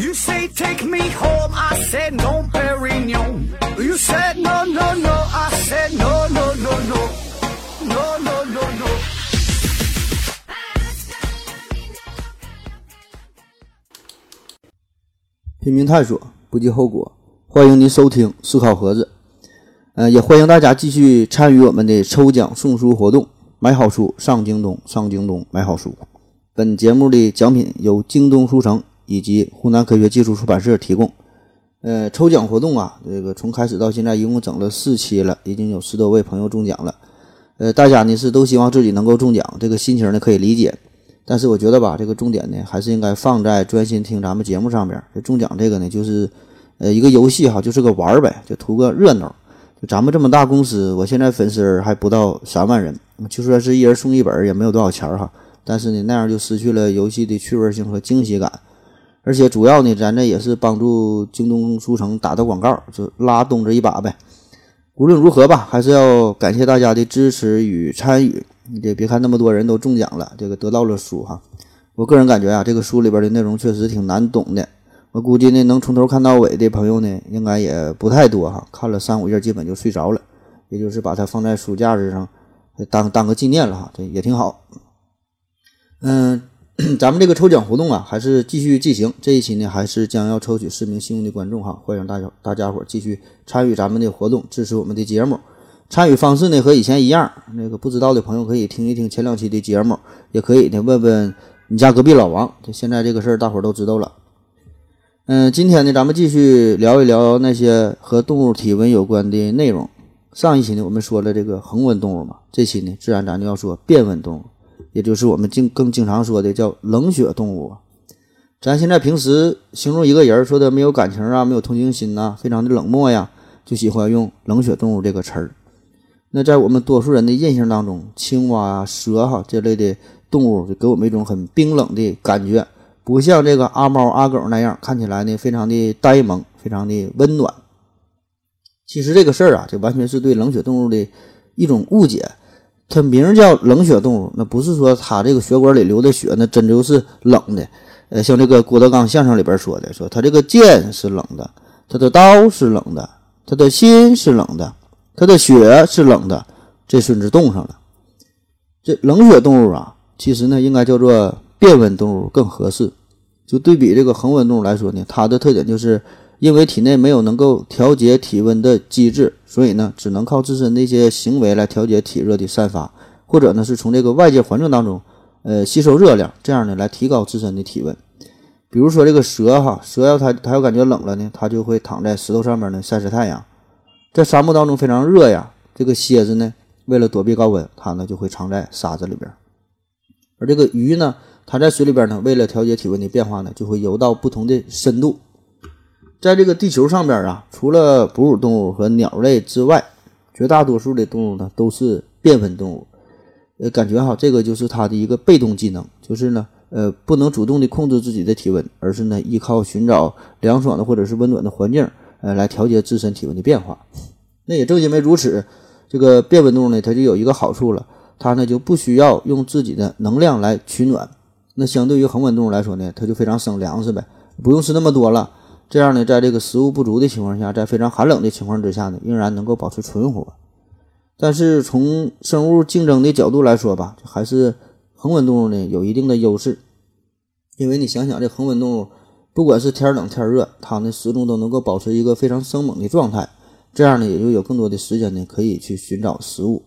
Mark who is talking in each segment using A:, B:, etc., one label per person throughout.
A: You say take me home, I said no, Perignon. You said no, no, no, I said no, no, no, no, no, no, no, no.
B: 拼命探索，不计后果。欢迎您收听思考盒子，呃，也欢迎大家继续参与我们的抽奖送书活动，买好书上京东，上京东买好书。本节目的奖品由京东书城以及湖南科学技术出版社提供。呃，抽奖活动啊，这个从开始到现在一共整了四期了，已经有十多位朋友中奖了。呃，大家呢是都希望自己能够中奖，这个心情呢可以理解。但是我觉得吧，这个重点呢还是应该放在专心听咱们节目上边。这中奖这个呢，就是呃一个游戏哈，就是个玩儿呗，就图个热闹。就咱们这么大公司，我现在粉丝还不到三万人，就说是一人送一本，也没有多少钱儿哈。但是呢，那样就失去了游戏的趣味性和惊喜感。而且主要呢，咱这也是帮助京东书城打打广告，就拉东子一把呗。无论如何吧，还是要感谢大家的支持与参与。你这别看那么多人都中奖了，这个得到了书哈。我个人感觉啊，这个书里边的内容确实挺难懂的。我估计呢，能从头看到尾的朋友呢，应该也不太多哈。看了三五页，基本就睡着了，也就是把它放在书架子上，当当个纪念了哈，这也挺好。嗯，咱们这个抽奖活动啊，还是继续进行。这一期呢，还是将要抽取四名幸运的观众哈，欢迎大家大家伙继续参与咱们的活动，支持我们的节目。参与方式呢和以前一样，那个不知道的朋友可以听一听前两期的节目，也可以呢问问你家隔壁老王。这现在这个事儿大伙儿都知道了。嗯，今天呢咱们继续聊一聊那些和动物体温有关的内容。上一期呢我们说了这个恒温动物嘛，这期呢自然咱就要说变温动物，也就是我们经更经常说的叫冷血动物。咱现在平时形容一个人说的没有感情啊，没有同情心呐，非常的冷漠呀，就喜欢用冷血动物这个词儿。那在我们多数人的印象当中，青蛙啊、蛇哈这类的动物就给我们一种很冰冷的感觉，不像这个阿猫阿狗那样看起来呢非常的呆萌、非常的温暖。其实这个事儿啊，这完全是对冷血动物的一种误解。它名叫冷血动物，那不是说它这个血管里流的血那真就是冷的。呃，像这个郭德纲相声里边说的，说他这个剑是冷的，他的刀是冷的，他的心是冷的。它的血是冷的，这孙子冻上了。这冷血动物啊，其实呢应该叫做变温动物更合适。就对比这个恒温动物来说呢，它的特点就是因为体内没有能够调节体温的机制，所以呢只能靠自身的一些行为来调节体热的散发，或者呢是从这个外界环境当中呃吸收热量，这样呢来提高自身的体温。比如说这个蛇哈，蛇要它它要感觉冷了呢，它就会躺在石头上面呢晒晒太阳。在沙漠当中非常热呀，这个蝎子呢，为了躲避高温，它呢就会藏在沙子里边。而这个鱼呢，它在水里边呢，为了调节体温的变化呢，就会游到不同的深度。在这个地球上边啊，除了哺乳动物和鸟类之外，绝大多数的动物呢都是变温动物。呃，感觉哈，这个就是它的一个被动技能，就是呢，呃，不能主动的控制自己的体温，而是呢依靠寻找凉爽的或者是温暖的环境。呃，来调节自身体温的变化。那也正因为如此，这个变温动物呢，它就有一个好处了，它呢就不需要用自己的能量来取暖。那相对于恒温动物来说呢，它就非常省粮食呗，不用吃那么多了。这样呢，在这个食物不足的情况下，在非常寒冷的情况之下呢，仍然能够保持存活。但是从生物竞争的角度来说吧，还是恒温动物呢有一定的优势，因为你想想，这恒温动物。不管是天冷天热，它呢始终都能够保持一个非常生猛的状态，这样呢也就有更多的时间呢可以去寻找食物。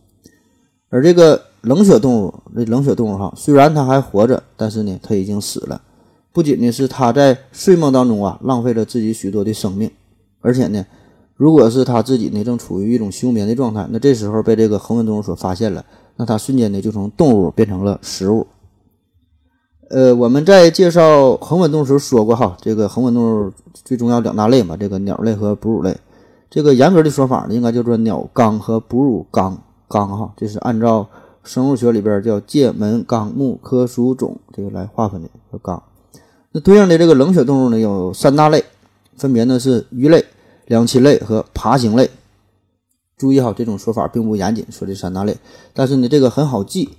B: 而这个冷血动物，这冷血动物哈，虽然它还活着，但是呢它已经死了。不仅呢是它在睡梦当中啊浪费了自己许多的生命，而且呢，如果是它自己呢正处于一种休眠的状态，那这时候被这个恒温动物所发现了，那它瞬间呢就从动物变成了食物。呃，我们在介绍恒温动物时候说过哈，这个恒温动物最重要两大类嘛，这个鸟类和哺乳类。这个严格的说法呢，应该叫做鸟纲和哺乳纲纲哈，这是按照生物学里边叫界门纲目科属种这个来划分的和纲。那对应的这个冷血动物呢，有三大类，分别呢是鱼类、两栖类和爬行类。注意哈，这种说法并不严谨，说这三大类，但是呢，这个很好记。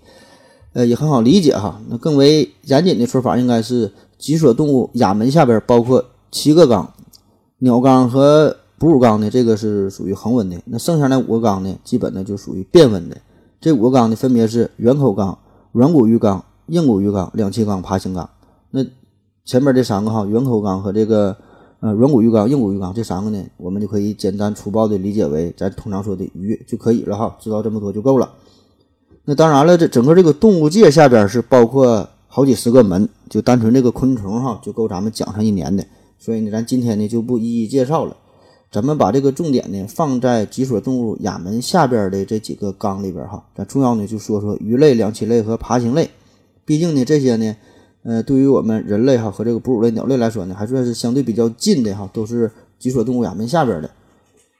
B: 呃，也很好理解哈。那更为严谨的说法应该是脊索动物亚门下边包括七个缸，鸟缸和哺乳缸呢，这个是属于恒温的。那剩下那五个缸呢，基本呢就属于变温的。这五个缸呢，分别是圆口缸、软骨鱼缸、硬骨鱼缸、两栖缸、爬行缸。那前面这三个哈，圆口缸和这个呃软骨鱼缸、硬骨鱼缸这三个呢，我们就可以简单粗暴的理解为咱通常说的鱼就可以了哈，知道这么多就够了。那当然了，这整个这个动物界下边是包括好几十个门，就单纯这个昆虫哈，就够咱们讲上一年的。所以呢，咱今天呢就不一一介绍了，咱们把这个重点呢放在几所动物亚门下边的这几个缸里边哈。咱重要呢就说说鱼类、两栖类和爬行类，毕竟呢这些呢，呃，对于我们人类哈和这个哺乳类鸟类来说呢，还算是相对比较近的哈，都是几所动物亚门下边的。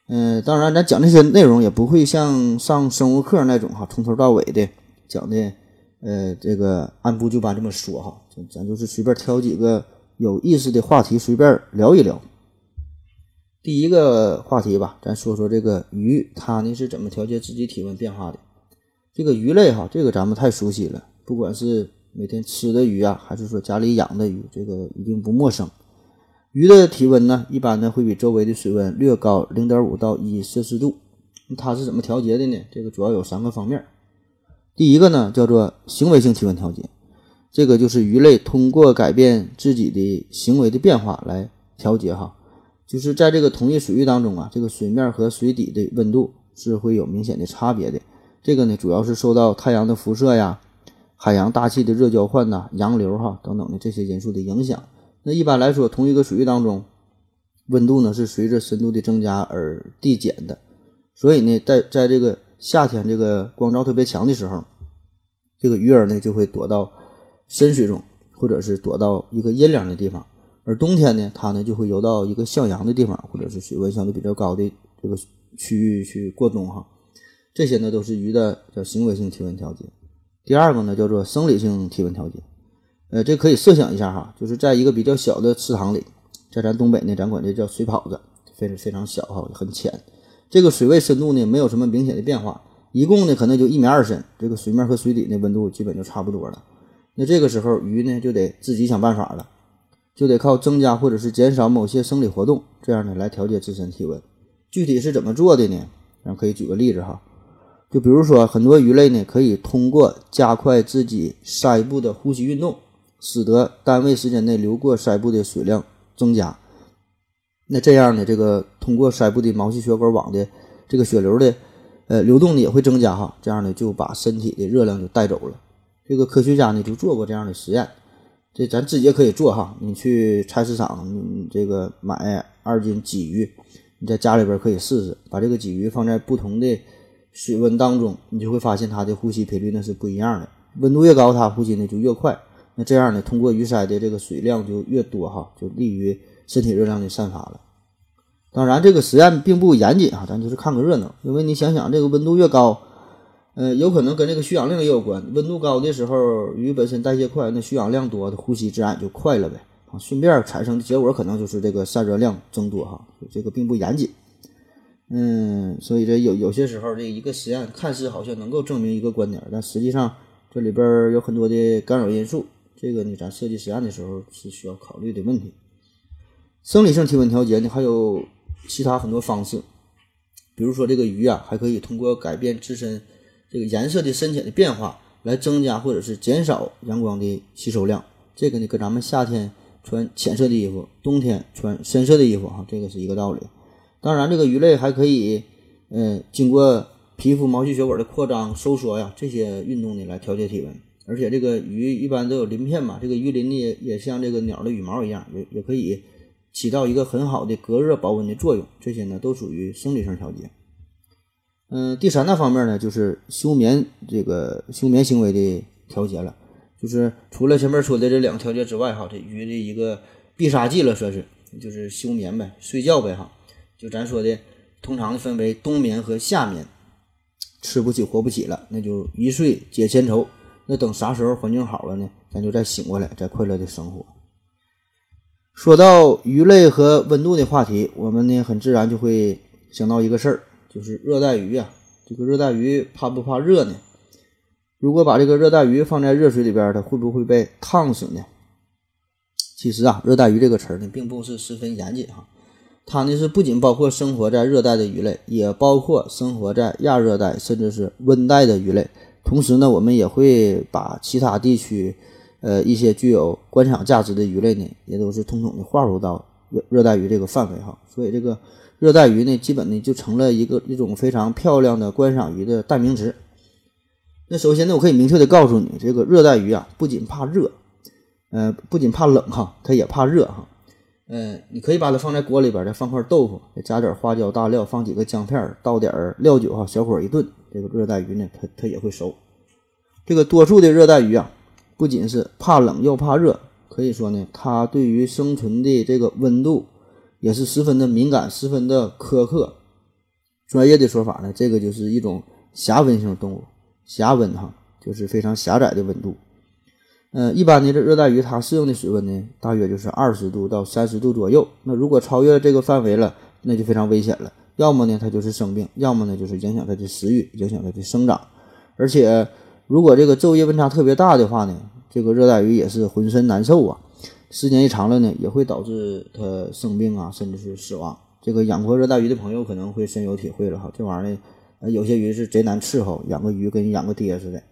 B: 嗯，当然，咱讲这些内容也不会像上生物课那种哈，从头到尾的讲的，呃，这个按部就班这么说哈，咱就是随便挑几个有意思的话题，随便聊一聊。第一个话题吧，咱说说这个鱼，它呢是怎么调节自己体温变化的？这个鱼类哈，这个咱们太熟悉了，不管是每天吃的鱼啊，还是说家里养的鱼，这个一定不陌生。鱼的体温呢，一般呢会比周围的水温略高零点五到一摄氏度。它是怎么调节的呢？这个主要有三个方面。第一个呢叫做行为性体温调节，这个就是鱼类通过改变自己的行为的变化来调节哈。就是在这个同一水域当中啊，这个水面和水底的温度是会有明显的差别的。这个呢主要是受到太阳的辐射呀、海洋大气的热交换呐、洋流哈等等的这些因素的影响。那一般来说，同一个水域当中，温度呢是随着深度的增加而递减的。所以呢，在在这个夏天这个光照特别强的时候，这个鱼儿呢就会躲到深水中，或者是躲到一个阴凉的地方；而冬天呢，它呢就会游到一个向阳的地方，或者是水温相对比较高的这个区域去过冬哈。这些呢都是鱼的叫行为性体温调节。第二个呢叫做生理性体温调节。呃，这可以设想一下哈，就是在一个比较小的池塘里，在咱东北呢，咱管这叫水泡子，非非常小哈，很浅。这个水位深度呢，没有什么明显的变化，一共呢可能就一米二深。这个水面和水底的温度基本就差不多了。那这个时候鱼呢就得自己想办法了，就得靠增加或者是减少某些生理活动，这样呢来调节自身体温。具体是怎么做的呢？咱可以举个例子哈，就比如说很多鱼类呢可以通过加快自己鳃部的呼吸运动。使得单位时间内流过鳃部的水量增加，那这样呢，这个通过鳃部的毛细血管网的这个血流的呃流动呢也会增加哈，这样呢就把身体的热量就带走了。这个科学家呢就做过这样的实验，这咱自己也可以做哈。你去菜市场，你这个买二斤鲫鱼，你在家里边可以试试，把这个鲫鱼放在不同的水温当中，你就会发现它的呼吸频率那是不一样的，温度越高，它呼吸呢就越快。那这样呢，通过鱼鳃的这个水量就越多哈，就利于身体热量的散发了。当然，这个实验并不严谨啊，咱就是看个热闹。因为你想想，这个温度越高，呃，有可能跟这个需氧量也有关。温度高的时候，鱼本身代谢快，那需氧量多，它呼吸自然就快了呗。啊，顺便产生的结果可能就是这个散热量增多哈。这个并不严谨。嗯，所以这有有些时候，这一个实验看似好像能够证明一个观点，但实际上这里边有很多的干扰因素。这个呢，咱设计实验的时候是需要考虑的问题。生理性体温调节呢，还有其他很多方式，比如说这个鱼啊，还可以通过改变自身这个颜色的深浅的变化，来增加或者是减少阳光的吸收量。这个呢，跟咱们夏天穿浅色的衣服，冬天穿深色的衣服哈，这个是一个道理。当然，这个鱼类还可以，嗯，经过皮肤毛细血管的扩张、收缩呀这些运动呢，来调节体温。而且这个鱼一般都有鳞片嘛，这个鱼鳞呢也也像这个鸟的羽毛一样，也也可以起到一个很好的隔热保温的作用。这些呢都属于生理性调节。嗯，第三大方面呢就是休眠这个休眠行为的调节了，就是除了前面说的这两个调节之外，哈，这鱼的一个必杀技了，算是就是休眠呗，睡觉呗，哈。就咱说的，通常分为冬眠和夏眠，吃不起活不起了，那就一睡解千愁。那等啥时候环境好了呢？咱就再醒过来，再快乐的生活。说到鱼类和温度的话题，我们呢很自然就会想到一个事儿，就是热带鱼啊。这个热带鱼怕不怕热呢？如果把这个热带鱼放在热水里边，它会不会被烫死呢？其实啊，热带鱼这个词儿呢，并不是十分严谨哈。它呢是不仅包括生活在热带的鱼类，也包括生活在亚热带甚至是温带的鱼类。同时呢，我们也会把其他地区，呃，一些具有观赏价值的鱼类呢，也都是统统的划入到热热带鱼这个范围哈。所以这个热带鱼呢，基本呢就成了一个一种非常漂亮的观赏鱼的代名词。那首先呢，我可以明确的告诉你，这个热带鱼啊，不仅怕热，呃，不仅怕冷哈，它也怕热哈。嗯，你可以把它放在锅里边，再放块豆腐，再加点花椒大料，放几个姜片，倒点料酒哈，小火一炖，这个热带鱼呢，它它也会熟。这个多数的热带鱼啊，不仅是怕冷又怕热，可以说呢，它对于生存的这个温度也是十分的敏感，十分的苛刻。专业的说法呢，这个就是一种狭温性动物，狭温哈，就是非常狭窄的温度。呃，一般的这热带鱼它适应的水温呢，大约就是二十度到三十度左右。那如果超越这个范围了，那就非常危险了。要么呢它就是生病，要么呢就是影响它的食欲，影响它的生长。而且如果这个昼夜温差特别大的话呢，这个热带鱼也是浑身难受啊。时间一长了呢，也会导致它生病啊，甚至是死亡。这个养过热带鱼的朋友可能会深有体会了哈。这玩意儿呢，有些鱼是贼难伺候，养个鱼跟养个爹似的。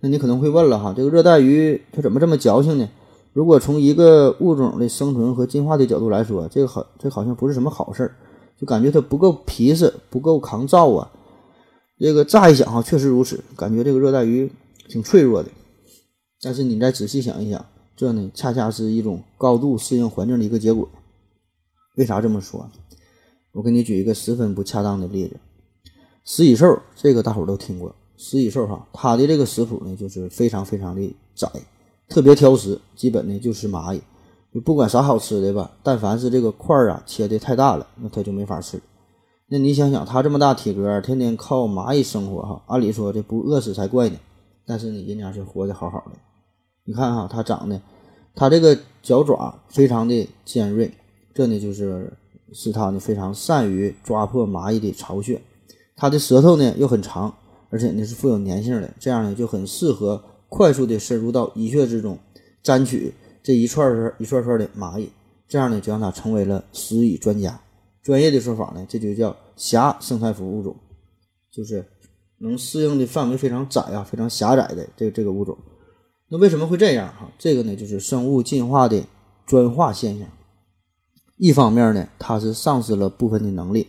B: 那你可能会问了哈，这个热带鱼它怎么这么矫情呢？如果从一个物种的生存和进化的角度来说，这个好，这好像不是什么好事儿，就感觉它不够皮实，不够抗造啊。这个乍一想哈，确实如此，感觉这个热带鱼挺脆弱的。但是你再仔细想一想，这呢恰恰是一种高度适应环境的一个结果。为啥这么说？我给你举一个十分不恰当的例子，食蚁兽，这个大伙都听过。食蚁兽哈，它的这个食谱呢，就是非常非常的窄，特别挑食，基本呢就吃蚂蚁。就不管啥好吃的吧，但凡是这个块儿啊切的太大了，那它就没法吃。那你想想，它这么大体格，天天靠蚂蚁生活哈，按理说这不饿死才怪呢。但是呢，人家是活得好好的。你看哈，它长得，它这个脚爪非常的尖锐，这呢就是使它呢非常善于抓破蚂蚁的巢穴。它的舌头呢又很长。而且呢是富有粘性的，这样呢就很适合快速的深入到蚁穴之中，沾取这一串串一串串的蚂蚁，这样呢就让它成为了食蚁专家。专业的说法呢，这就叫狭生态服物种，就是能适应的范围非常窄啊，非常狭窄的这这个物种。那为什么会这样哈？这个呢就是生物进化的专化现象。一方面呢，它是丧失了部分的能力；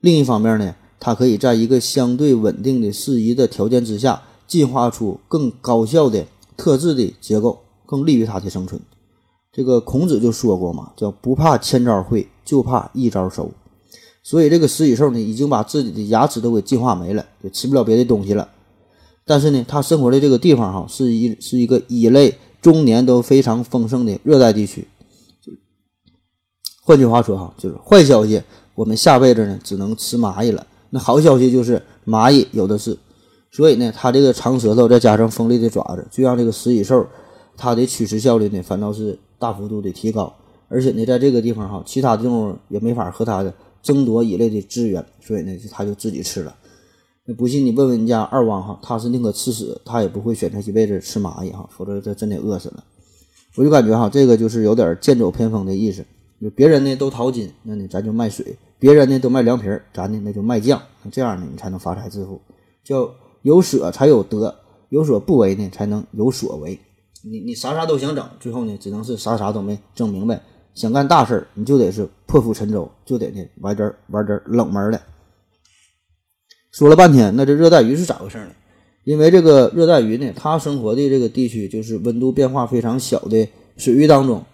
B: 另一方面呢。它可以在一个相对稳定的、适宜的条件之下，进化出更高效的特质的结构，更利于它的生存。这个孔子就说过嘛，叫不怕千招会，就怕一招熟。所以这个食蚁兽呢，已经把自己的牙齿都给进化没了，也吃不了别的东西了。但是呢，它生活的这个地方哈，是一是一个蚁类终年都非常丰盛的热带地区。换句话说哈，就是坏消息，我们下辈子呢，只能吃蚂蚁了。那好消息就是蚂蚁有的是，所以呢，它这个长舌头再加上锋利的爪子，就让这个食蚁兽它的取食效率呢反倒是大幅度的提高。而且呢，在这个地方哈，其他动物也没法和它的争夺蚁类的资源，所以呢，它就自己吃了。那不信你问问你家二汪哈，他是宁可吃屎，他也不会选择一辈子吃蚂蚁哈，否则他真得饿死了。我就感觉哈，这个就是有点剑走偏锋的意思。就别人呢都淘金，那呢咱就卖水；别人呢都卖凉皮儿，咱呢那就卖酱。这样呢，你才能发财致富。叫有舍才有得，有所不为呢，才能有所为。你你啥啥都想整，最后呢，只能是啥啥都没整明白。想干大事儿，你就得是破釜沉舟，就得呢玩点玩点冷门的。说了半天，那这热带鱼是咋回事呢？因为这个热带鱼呢，它生活的这个地区就是温度变化非常小的水域当中，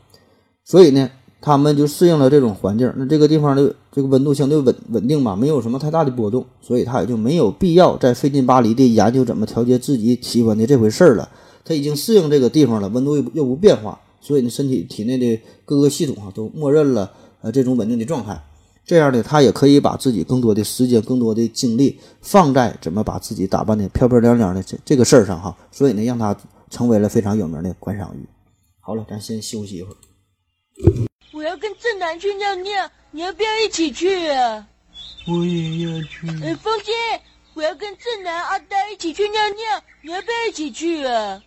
B: 所以呢。他们就适应了这种环境，那这个地方的这个温度相对稳稳定嘛，没有什么太大的波动，所以它也就没有必要再费劲巴力的研究怎么调节自己体温的这回事儿了。它已经适应这个地方了，温度又又不变化，所以呢，身体体内的各个系统啊都默认了呃这种稳定的状态。这样呢，它也可以把自己更多的时间、更多的精力放在怎么把自己打扮的漂漂亮亮的这这个事儿上哈。所以呢，让它成为了非常有名的观赏鱼。好了，咱先休息一会儿。
C: 我要跟正南去尿尿，你要不要一起去啊？
D: 我也要去。
C: 哎，风姐，我要跟正南、阿呆一起去尿尿，你要不要一起去啊？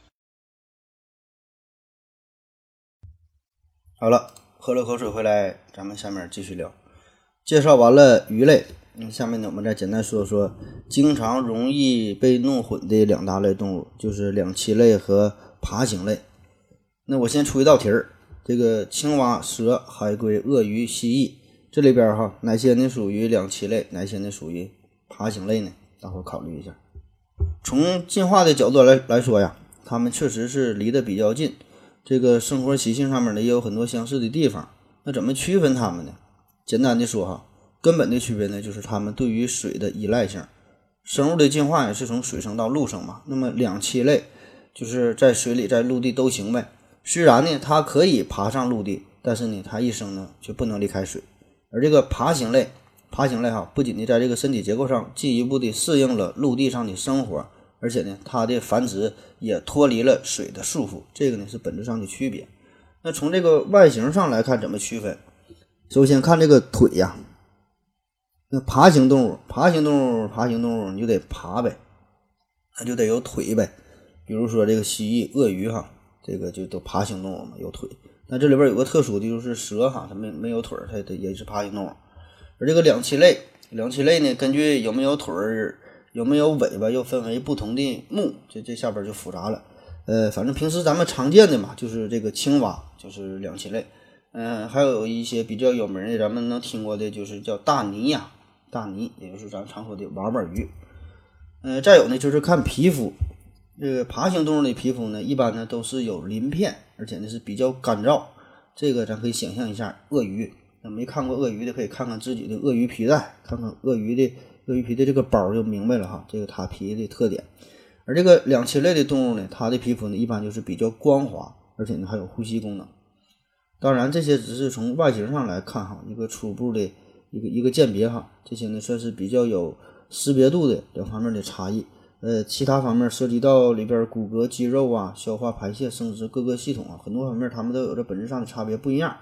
B: 好了，喝了口水回来，咱们下面继续聊。介绍完了鱼类，嗯，下面呢我们再简单说说经常容易被弄混的两大类动物，就是两栖类和爬行类。那我先出一道题儿，这个青蛙、蛇、海龟、鳄鱼、蜥蜴这里边哈，哪些呢属于两栖类，哪些呢属于爬行类呢？大伙考虑一下。从进化的角度来来说呀，它们确实是离得比较近，这个生活习性上面呢也有很多相似的地方。那怎么区分它们呢？简单的说哈，根本的区别呢就是它们对于水的依赖性。生物的进化也是从水生到陆生嘛。那么两栖类就是在水里在陆地都行呗。虽然呢它可以爬上陆地，但是呢它一生呢却不能离开水。而这个爬行类，爬行类哈，不仅呢在这个身体结构上进一步的适应了陆地上的生活。而且呢，它的繁殖也脱离了水的束缚，这个呢是本质上的区别。那从这个外形上来看，怎么区分？首先看这个腿呀，那爬行动物，爬行动物，爬行动物你就得爬呗，那就得有腿呗。比如说这个蜥蜴、鳄鱼哈，这个就都爬行动物嘛，有腿。那这里边有个特殊的就是蛇哈，它没没有腿，它它也是爬行动物。而这个两栖类，两栖类呢，根据有没有腿儿。有没有尾巴又分为不同的目，这这下边就复杂了。呃，反正平时咱们常见的嘛，就是这个青蛙，就是两栖类。嗯，还有一些比较有名的，咱们能听过的，就是叫大鲵呀，大鲵，也就是咱常说的娃娃鱼。嗯，再有呢，就是看皮肤。这个爬行动物的皮肤呢，一般呢都是有鳞片，而且呢是比较干燥。这个咱可以想象一下，鳄鱼。那没看过鳄鱼的，可以看看自己的鳄鱼皮带，看看鳄鱼的。鳄鱼皮的这个包就明白了哈，这个它皮的特点。而这个两栖类的动物呢，它的皮肤呢一般就是比较光滑，而且呢还有呼吸功能。当然，这些只是从外形上来看哈，一个初步的一个一个鉴别哈，这些呢算是比较有识别度的两方面的差异。呃，其他方面涉及到里边骨骼、肌肉啊、消化、排泄、生殖各个系统啊，很多方面它们都有着本质上的差别不一样。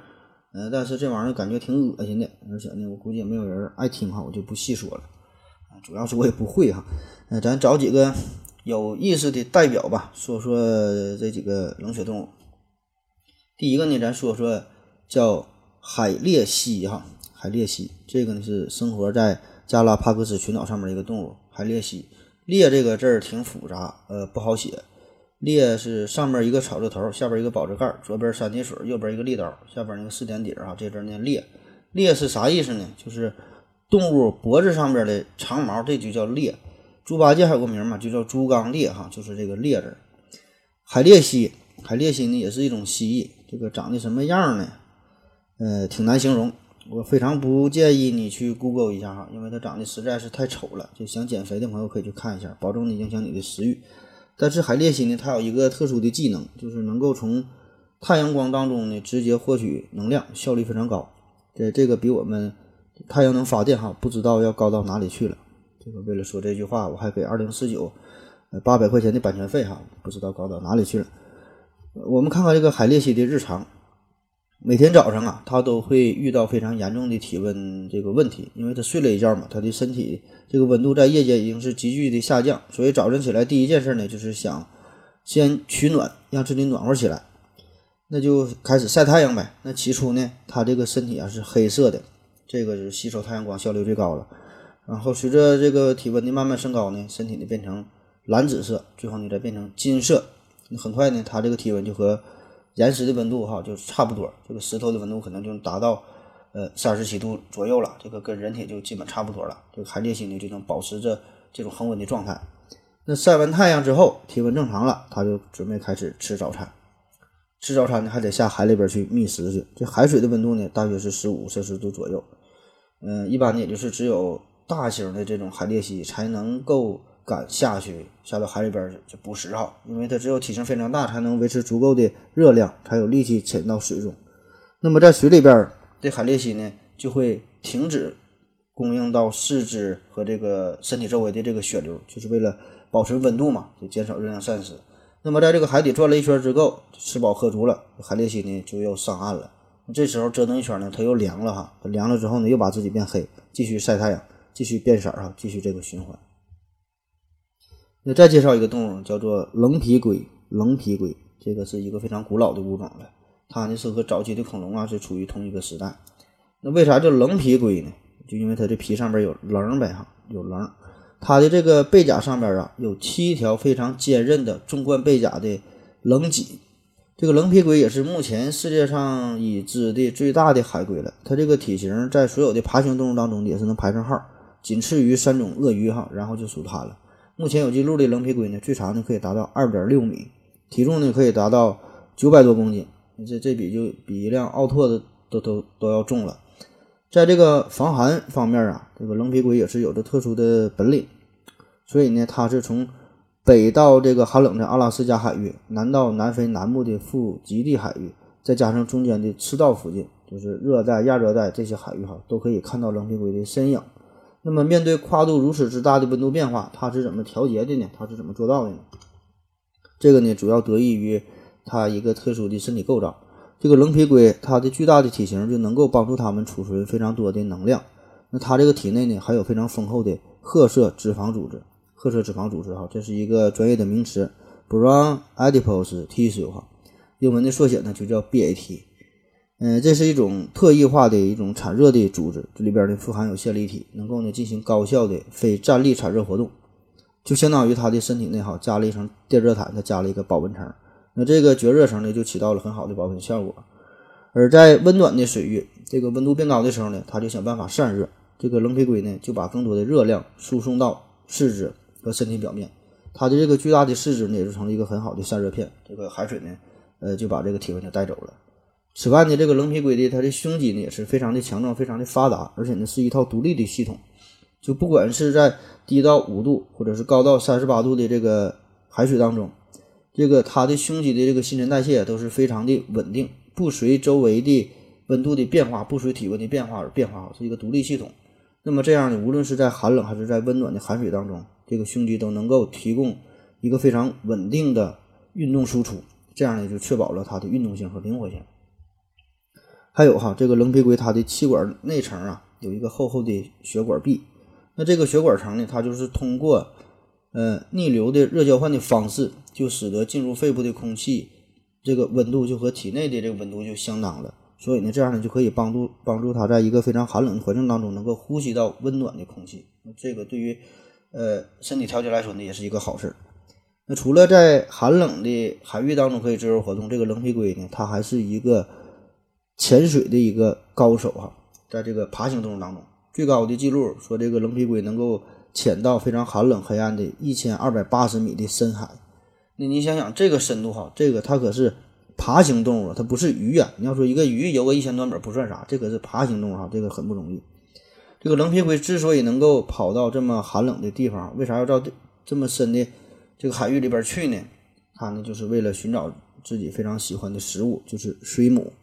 B: 呃，但是这玩意儿感觉挺恶心的，而且呢，我估计也没有人爱听哈，我就不细说了。主要是我也不会哈，呃，咱找几个有意思的代表吧，说说这几个冷血动物。第一个呢，咱说说叫海鬣蜥哈，海鬣蜥这个呢是生活在加拉帕戈斯群岛上面的一个动物。海鬣蜥，鬣这个字儿挺复杂，呃，不好写。鬣是上面一个草字头，下边一个宝字盖，左边三点水，右边一个利刀，下边那个四点底儿哈，这字念鬣。鬣是啥意思呢？就是。动物脖子上边的长毛，这就叫鬣。猪八戒还有个名嘛，就叫猪刚鬣哈，就是这个鬣字。海鬣蜥，海鬣蜥呢也是一种蜥蜴，这个长得什么样呢？呃，挺难形容。我非常不建议你去 Google 一下哈，因为它长得实在是太丑了。就想减肥的朋友可以去看一下，保证你影响你的食欲。但是海鬣蜥呢，它有一个特殊的技能，就是能够从太阳光当中呢直接获取能量，效率非常高。这这个比我们。太阳能发电哈，不知道要高到哪里去了。这个为了说这句话，我还给二零四九呃八百块钱的版权费哈，不知道高到哪里去了。我们看看这个海鬣蜥的日常，每天早上啊，他都会遇到非常严重的体温这个问题，因为他睡了一觉嘛，他的身体这个温度在夜间已经是急剧的下降，所以早晨起来第一件事呢，就是想先取暖，让自己暖和起来，那就开始晒太阳呗。那起初呢，他这个身体啊是黑色的。这个是吸收太阳光效率最高了，然后随着这个体温的慢慢升高呢，身体呢变成蓝紫色，最后呢再变成金色。很快呢，他这个体温就和岩石的温度哈就差不多，这个石头的温度可能就达到呃三十七度左右了，这个跟人体就基本差不多了。这个海鬣蜥呢就能保持着这种恒温的状态。那晒完太阳之后，体温正常了，它就准备开始吃早餐。吃早餐呢，还得下海里边去觅食去。这海水的温度呢，大约是十五摄氏度左右。嗯，一般呢，也就是只有大型的这种海鬣蜥才能够敢下去，下到海里边去捕食哈，因为它只有体型非常大，才能维持足够的热量，才有力气潜到水中。那么在水里边，这海鬣蜥呢就会停止供应到四肢和这个身体周围的这个血流，就是为了保持温度嘛，就减少热量散失。那么在这个海底转了一圈之后，吃饱喝足了，海鬣蜥呢就要上岸了。这时候折腾一圈呢，它又凉了哈。凉了之后呢，又把自己变黑，继续晒太阳，继续变色哈，继续这个循环。那再介绍一个动物，叫做棱皮龟。棱皮龟这个是一个非常古老的物种了。它呢是和早期的恐龙啊是处于同一个时代。那为啥叫棱皮龟呢？就因为它的皮上边有棱呗哈，有棱。它的这个背甲上边啊有七条非常坚韧的纵贯背甲的棱脊。这个棱皮龟也是目前世界上已知的最大的海龟了。它这个体型在所有的爬行动物当中也是能排上号，仅次于三种鳄鱼哈，然后就属它了。目前有记录的棱皮龟呢，最长呢可以达到二点六米，体重呢可以达到九百多公斤。这这比就比一辆奥拓的都都都要重了。在这个防寒方面啊，这个棱皮龟也是有着特殊的本领，所以呢，它是从北到这个寒冷的阿拉斯加海域，南到南非南部的副极地海域，再加上中间的赤道附近，就是热带、亚热带这些海域哈，都可以看到棱皮龟的身影。那么，面对跨度如此之大的温度变化，它是怎么调节的呢？它是怎么做到的呢？这个呢，主要得益于它一个特殊的身体构造。这个棱皮龟，它的巨大的体型就能够帮助它们储存非常多的能量。那它这个体内呢，还有非常丰厚的褐色脂肪组织。褐色脂肪组织哈，这是一个专业的名词，brown adipose tissue 哈，英文的缩写呢就叫 BAT。嗯，这是一种特异化的一种产热的组织，这里边呢富含有线粒体，能够呢进行高效的非站立产热活动，就相当于它的身体内哈加了一层电热毯，它加了一个保温层。那这个绝热层呢，就起到了很好的保温效果。而在温暖的水域，这个温度变高的时候呢，它就想办法散热。这个棱皮龟呢，就把更多的热量输送到四肢和身体表面。它的这个巨大的四肢呢，也就成了一个很好的散热片。这个海水呢，呃，就把这个体温就带走了。此外呢，这个棱皮龟的它的胸肌呢，也是非常的强壮，非常的发达，而且呢，是一套独立的系统。就不管是在低到五度，或者是高到三十八度的这个海水当中。这个它的胸肌的这个新陈代谢都是非常的稳定，不随周围的温度的变化，不随体温的变化而变化，是一个独立系统。那么这样呢，无论是在寒冷还是在温暖的海水当中，这个胸肌都能够提供一个非常稳定的运动输出，这样呢就确保了它的运动性和灵活性。还有哈，这个棱皮龟它的气管内层啊有一个厚厚的血管壁，那这个血管层呢，它就是通过呃逆流的热交换的方式。就使得进入肺部的空气，这个温度就和体内的这个温度就相当了，所以呢，这样呢就可以帮助帮助它在一个非常寒冷的环境当中能够呼吸到温暖的空气。这个对于呃身体调节来说呢，也是一个好事。那除了在寒冷的海域当中可以自由活动，这个棱皮龟呢，它还是一个潜水的一个高手哈，在这个爬行动物当中，最高的记录说这个棱皮龟能够潜到非常寒冷黑暗的一千二百八十米的深海。那你想想这个深度哈，这个它可是爬行动物，它不是鱼呀。你要说一个鱼游个一千多米不算啥，这可是爬行动物哈，这个很不容易。这个棱皮龟之所以能够跑到这么寒冷的地方，为啥要到这么深的这个海域里边去呢？它呢就是为了寻找自己非常喜欢的食物，就是水母。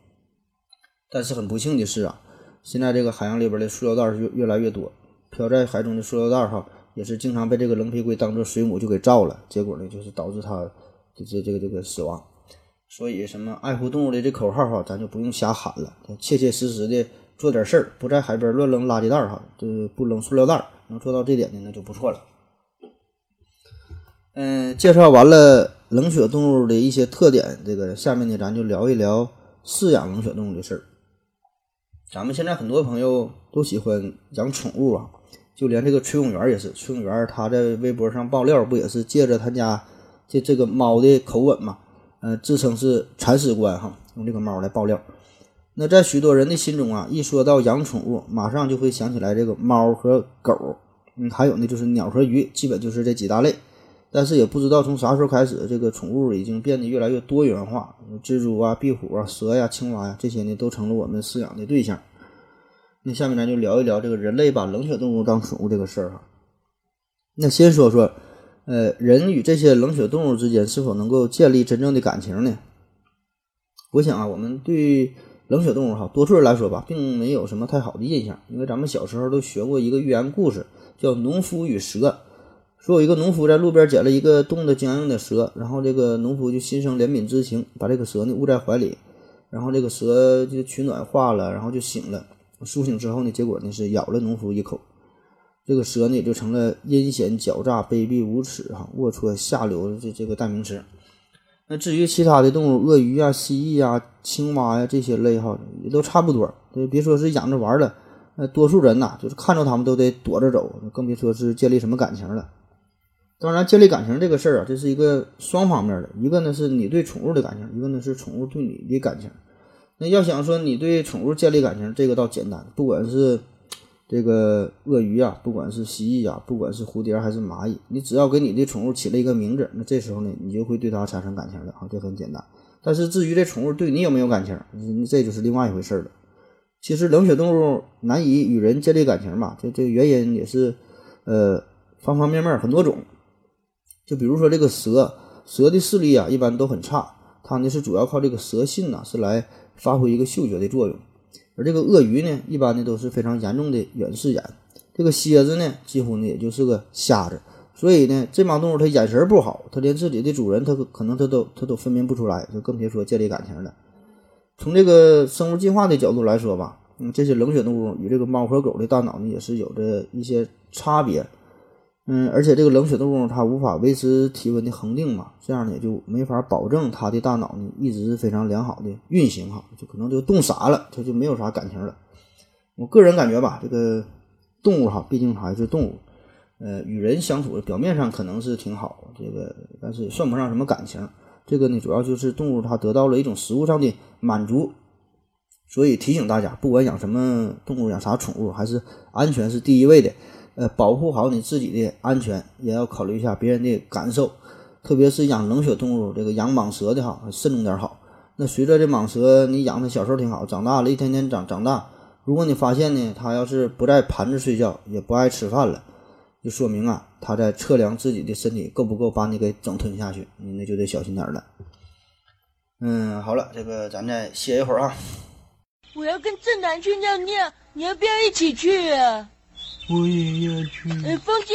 B: 但是很不幸的是啊，现在这个海洋里边的塑料袋是越越来越多，漂在海中的塑料袋哈。也是经常被这个棱皮龟当做水母就给造了，结果呢就是导致它这这这个这个死亡。所以什么爱护动物的这口号哈，咱就不用瞎喊了，切切实实的做点事儿，不在海边乱扔垃圾袋哈，就不扔塑料袋，能做到这点的那就不错了。嗯，介绍完了冷血动物的一些特点，这个下面呢咱就聊一聊饲养冷血动物的事儿。咱们现在很多朋友都喜欢养宠物啊。就连这个崔永元也是，崔永元他在微博上爆料，不也是借着他家这这个猫的口吻嘛？呃，自称是铲屎官哈，用这个猫来爆料。那在许多人的心中啊，一说到养宠物，马上就会想起来这个猫和狗，嗯，还有呢就是鸟和鱼，基本就是这几大类。但是也不知道从啥时候开始，这个宠物已经变得越来越多元化，蜘蛛啊、壁虎啊、蛇呀、青蛙呀，这些呢都成了我们饲养的对象。那下面咱就聊一聊这个人类把冷血动物当宠物这个事儿哈。那先说说，呃，人与这些冷血动物之间是否能够建立真正的感情呢？我想啊，我们对冷血动物哈，多数人来说吧，并没有什么太好的印象，因为咱们小时候都学过一个寓言故事，叫《农夫与蛇》，说有一个农夫在路边捡了一个冻得僵硬的蛇，然后这个农夫就心生怜悯之情，把这个蛇呢捂在怀里，然后这个蛇就取暖化了，然后就醒了。苏醒之后呢，结果呢是咬了农夫一口，这个蛇呢也就成了阴险狡诈、卑鄙无耻、哈龌龊下流的这这个代名词。那至于其他的动物，鳄鱼啊、蜥蜴啊、青蛙呀、这些类哈，也都差不多。别说是养着玩了，那多数人呐，就是看着它们都得躲着走，更别说是建立什么感情了。当然，建立感情这个事儿啊，这是一个双方面的，一个呢是你对宠物的感情，一个呢是宠物对你的感情。那要想说你对宠物建立感情，这个倒简单，不管是这个鳄鱼啊，不管是蜥蜴啊，不管是蝴蝶还是蚂蚁，你只要给你的宠物起了一个名字，那这时候呢，你就会对它产生感情了啊，这很简单。但是至于这宠物对你有没有感情，这就是另外一回事了。其实冷血动物难以与人建立感情嘛，这这个原因也是呃方方面面很多种。就比如说这个蛇，蛇的视力啊一般都很差，它呢是主要靠这个蛇信呐是来发挥一个嗅觉的作用。而这个鳄鱼呢，一般呢都是非常严重的远视眼。这个蝎子呢，几乎呢也就是个瞎子。所以呢，这帮动物它眼神不好，它连自己的主人它可能它都它都分辨不出来，就更别说建立感情了。从这个生物进化的角度来说吧，嗯，这些冷血动物与这个猫和狗的大脑呢也是有着一些差别。嗯，而且这个冷血动物它无法维持体温的恒定嘛，这样呢也就没法保证它的大脑呢一直非常良好的运行哈，就可能就冻傻了，它就没有啥感情了。我个人感觉吧，这个动物哈，毕竟还是动物，呃，与人相处表面上可能是挺好，这个但是算不上什么感情。这个呢，主要就是动物它得到了一种食物上的满足，所以提醒大家，不管养什么动物，养啥宠物，还是安全是第一位的。呃，保护好你自己的安全，也要考虑一下别人的感受，特别是养冷血动物，这个养蟒蛇的哈，慎重点好。那随着这蟒蛇，你养它小时候挺好，长大了，一天天长长大，如果你发现呢，它要是不在盘子睡觉，也不爱吃饭了，就说明啊，它在测量自己的身体够不够把你给整吞下去，你那就得小心点了。嗯，好了，这个咱再歇一会儿啊。
C: 我要跟正南去尿尿，你要不要一起去啊？
D: 我也要去。
C: 哎，风姐，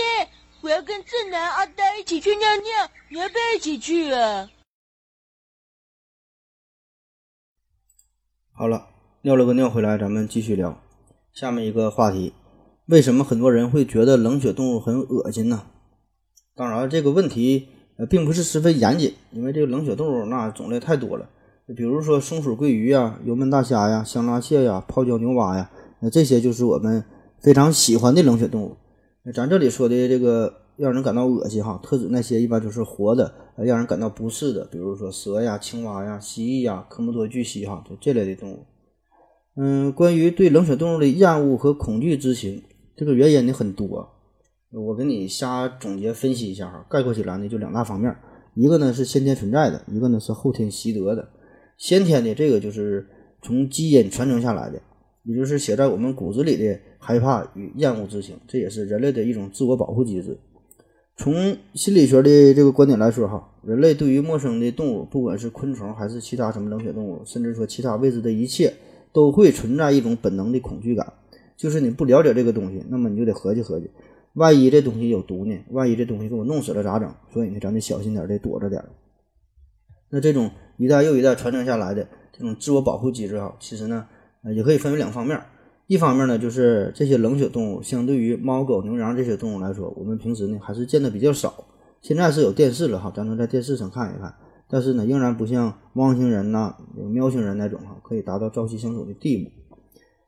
C: 我要跟正南、阿呆一起去尿尿，你要不要一起去啊？
B: 好了，尿了个尿回来，咱们继续聊下面一个话题：为什么很多人会觉得冷血动物很恶心呢？当然，这个问题呃并不是十分严谨，因为这个冷血动物那种类太多了，比如说松鼠、桂鱼呀、油焖大虾呀、香辣蟹呀、泡椒牛蛙呀，那这些就是我们。非常喜欢的冷血动物，咱这里说的这个让人感到恶心哈，特指那些一般就是活的，让人感到不适的，比如说蛇呀、青蛙呀、蜥蜴呀、科莫多巨蜥哈，就这类的动物。嗯，关于对冷血动物的厌恶和恐惧之情，这个原因呢很多，我给你瞎总结分析一下哈，概括起来呢就两大方面，一个呢是先天存在的，一个呢是后天习得的。先天的这个就是从基因传承下来的。也就是写在我们骨子里的害怕与厌恶之情，这也是人类的一种自我保护机制。从心理学的这个观点来说，哈，人类对于陌生的动物，不管是昆虫还是其他什么冷血动物，甚至说其他未知的一切，都会存在一种本能的恐惧感。就是你不了解这个东西，那么你就得合计合计，万一这东西有毒呢？万一这东西给我弄死了咋整？所以呢，咱得小心点，得躲着点。那这种一代又一代传承下来的这种自我保护机制，哈，其实呢。也可以分为两方面，一方面呢，就是这些冷血动物相对于猫狗牛羊这些动物来说，我们平时呢还是见的比较少。现在是有电视了哈，咱能在电视上看一看，但是呢，仍然不像汪星人呐、喵星人那种哈，可以达到朝夕相处的地步。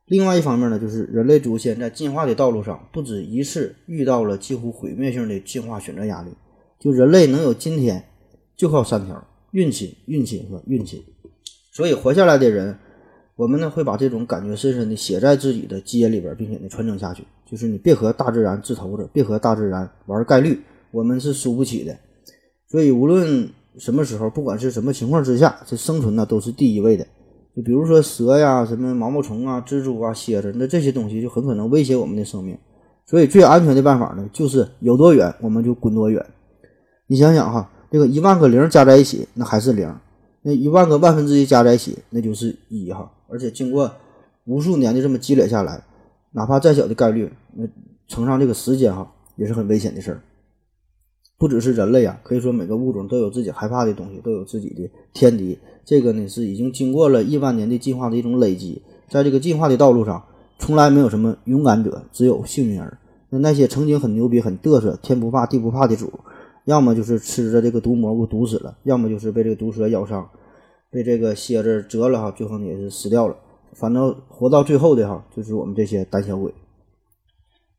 B: 另外一方面呢，就是人类祖先在进化的道路上不止一次遇到了几乎毁灭性的进化选择压力，就人类能有今天，就靠三条：运气、运气和运气。所以活下来的人。我们呢会把这种感觉深深的写在自己的基因里边，并且呢传承下去。就是你别和大自然自投着，别和大自然玩概率，我们是输不起的。所以无论什么时候，不管是什么情况之下，这生存呢都是第一位的。就比如说蛇呀、什么毛毛虫啊、蜘蛛啊、蝎子，那这些东西就很可能威胁我们的生命。所以最安全的办法呢，就是有多远我们就滚多远。你想想哈，这个一万个零加在一起，那还是零；那一万个万分之一加在一起，那就是一哈。而且经过无数年的这么积累下来，哪怕再小的概率，那乘上这个时间哈，也是很危险的事儿。不只是人类啊，可以说每个物种都有自己害怕的东西，都有自己的天敌。这个呢是已经经过了亿万年的进化的一种累积，在这个进化的道路上，从来没有什么勇敢者，只有幸运儿。那那些曾经很牛逼、很嘚瑟、天不怕地不怕的主，要么就是吃着这个毒蘑菇毒死了，要么就是被这个毒蛇咬伤，被这个蝎子蛰了哈，最后呢也是死掉了。反正活到最后的哈，就是我们这些胆小鬼。